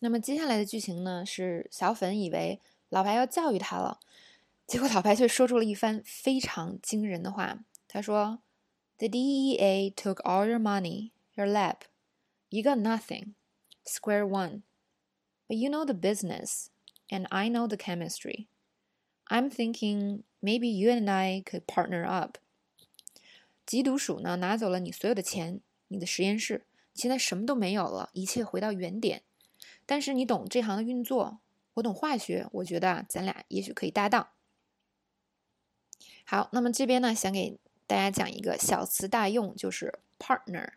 那么接下来的剧情呢，是小粉以为老白要教育他了，结果老白却说出了一番非常惊人的话。他说：“The DEA took all your money, your lab. You got nothing. Square one. But you know the business, and I know the chemistry. I'm thinking maybe you and I could partner up.” 缉毒署呢拿走了你所有的钱，你的实验室，现在什么都没有了，一切回到原点。但是你懂这行的运作，我懂化学，我觉得，咱俩也许可以搭档。好，那么这边呢，想给大家讲一个小词大用，就是 partner。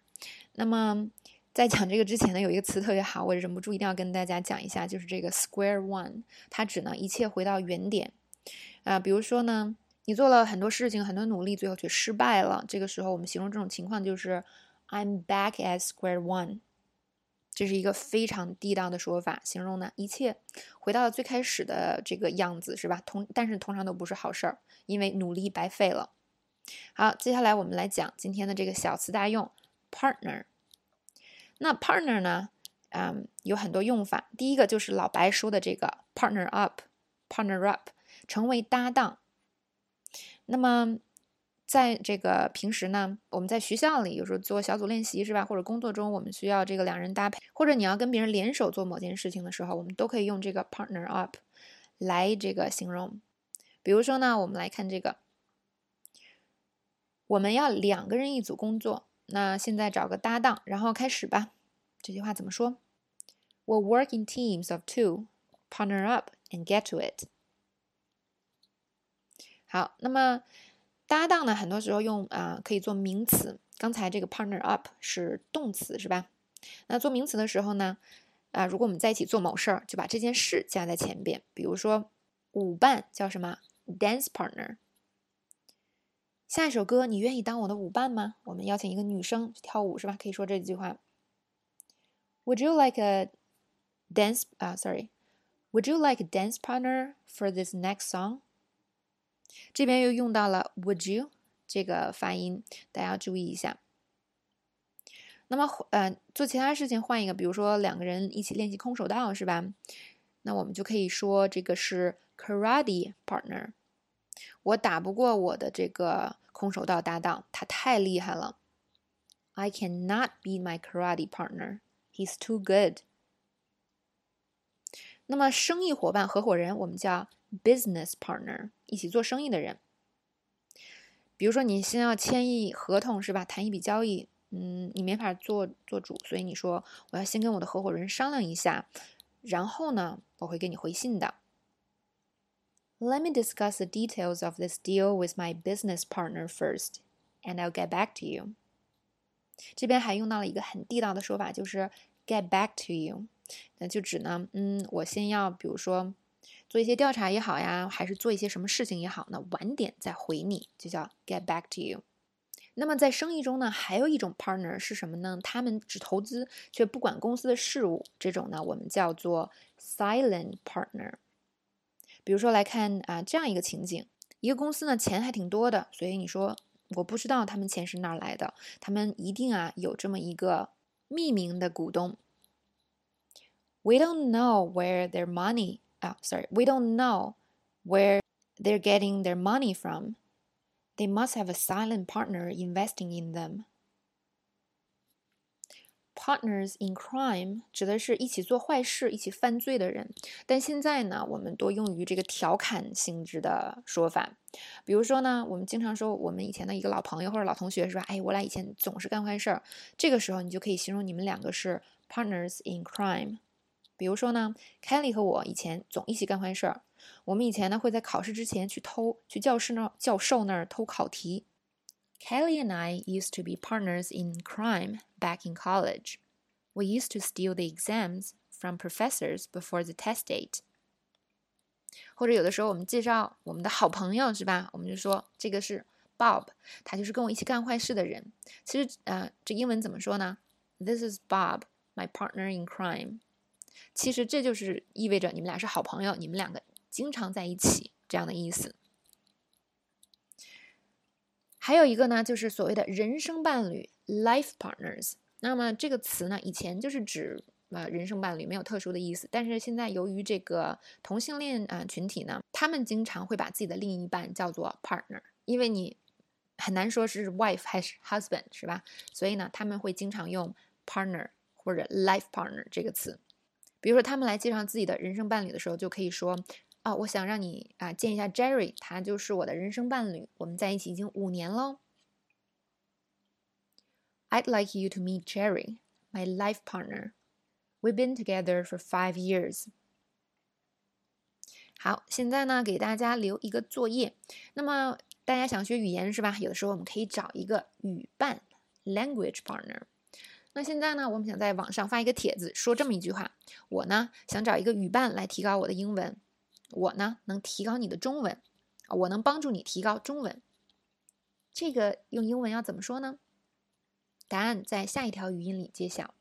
那么在讲这个之前呢，有一个词特别好，我忍不住一定要跟大家讲一下，就是这个 square one，它指呢一切回到原点。啊，比如说呢。你做了很多事情，很多努力，最后却失败了。这个时候，我们形容这种情况就是 "I'm back at square one"，这是一个非常地道的说法，形容呢一切回到了最开始的这个样子，是吧？通但是通常都不是好事儿，因为努力白费了。好，接下来我们来讲今天的这个小词大用 "partner"。那 "partner" 呢，嗯，有很多用法。第一个就是老白说的这个 "partner up"，"partner up"，成为搭档。那么，在这个平时呢，我们在学校里有时候做小组练习是吧？或者工作中我们需要这个两人搭配，或者你要跟别人联手做某件事情的时候，我们都可以用这个 partner up 来这个形容。比如说呢，我们来看这个，我们要两个人一组工作，那现在找个搭档，然后开始吧。这句话怎么说？We'll work in teams of two, partner up and get to it. 好，那么搭档呢？很多时候用啊，可以做名词。刚才这个 partner up 是动词，是吧？那做名词的时候呢，啊，如果我们在一起做某事儿，就把这件事加在前边。比如说舞伴叫什么？dance partner。下一首歌，你愿意当我的舞伴吗？我们邀请一个女生去跳舞，是吧？可以说这句话：Would you like a dance？啊，sorry，Would you like a dance partner for this next song？这边又用到了 would you 这个发音，大家要注意一下。那么，呃，做其他事情换一个，比如说两个人一起练习空手道，是吧？那我们就可以说这个是 karate partner。我打不过我的这个空手道搭档，他太厉害了。I cannot beat my karate partner. He's too good. 那么，生意伙伴、合伙人，我们叫 business partner。一起做生意的人，比如说你先要签一合同是吧？谈一笔交易，嗯，你没法做做主，所以你说我要先跟我的合伙人商量一下，然后呢，我会给你回信的。Let me discuss the details of this deal with my business partner first, and I'll get back to you。这边还用到了一个很地道的说法，就是 get back to you，那就指呢，嗯，我先要比如说。做一些调查也好呀，还是做一些什么事情也好呢？晚点再回你，就叫 get back to you。那么在生意中呢，还有一种 partner 是什么呢？他们只投资却不管公司的事务，这种呢我们叫做 silent partner。比如说来看啊这样一个情景：一个公司呢钱还挺多的，所以你说我不知道他们钱是哪来的，他们一定啊有这么一个匿名的股东。We don't know where their money oh, sorry, we don't know where they're getting their money from. They must have a silent partner investing in them. Partners in crime 指的是一起做坏事、一起犯罪的人，但现在呢，我们多用于这个调侃性质的说法。比如说呢，我们经常说我们以前的一个老朋友或者老同学是吧？哎，我俩以前总是干坏事儿。这个时候，你就可以形容你们两个是 partners in crime。 比如说呢，Kelly 和我以前总一起干坏事儿。我们以前呢会在考试之前去偷，去教室那教授那儿偷考题。Kelly and I used to be partners in crime back in college. We used to steal the exams from professors before the test date. 或者有的时候我们介绍我们的好朋友是吧？我们就说这个是 Bob，他就是跟我一起干坏事的人。其实呃，这英文怎么说呢？This is Bob, my partner in crime. 其实这就是意味着你们俩是好朋友，你们两个经常在一起这样的意思。还有一个呢，就是所谓的人生伴侣 （life partners）。那么这个词呢，以前就是指呃人生伴侣，没有特殊的意思。但是现在由于这个同性恋啊群体呢，他们经常会把自己的另一半叫做 partner，因为你很难说是 wife 还是 husband 是吧？所以呢，他们会经常用 partner 或者 life partner 这个词。比如说他们来介绍自己的人生伴侣的时候，就可以说。啊，我想让你啊见一下 Jerry，他就是我的人生伴侣，我们在一起已经五年喽。I'd like you to meet Jerry, my life partner. We've been together for five years. 好，现在呢给大家留一个作业。那么大家想学语言是吧？有的时候我们可以找一个语伴 （language partner）。那现在呢，我们想在网上发一个帖子，说这么一句话：我呢想找一个语伴来提高我的英文。我呢能提高你的中文，我能帮助你提高中文。这个用英文要怎么说呢？答案在下一条语音里揭晓。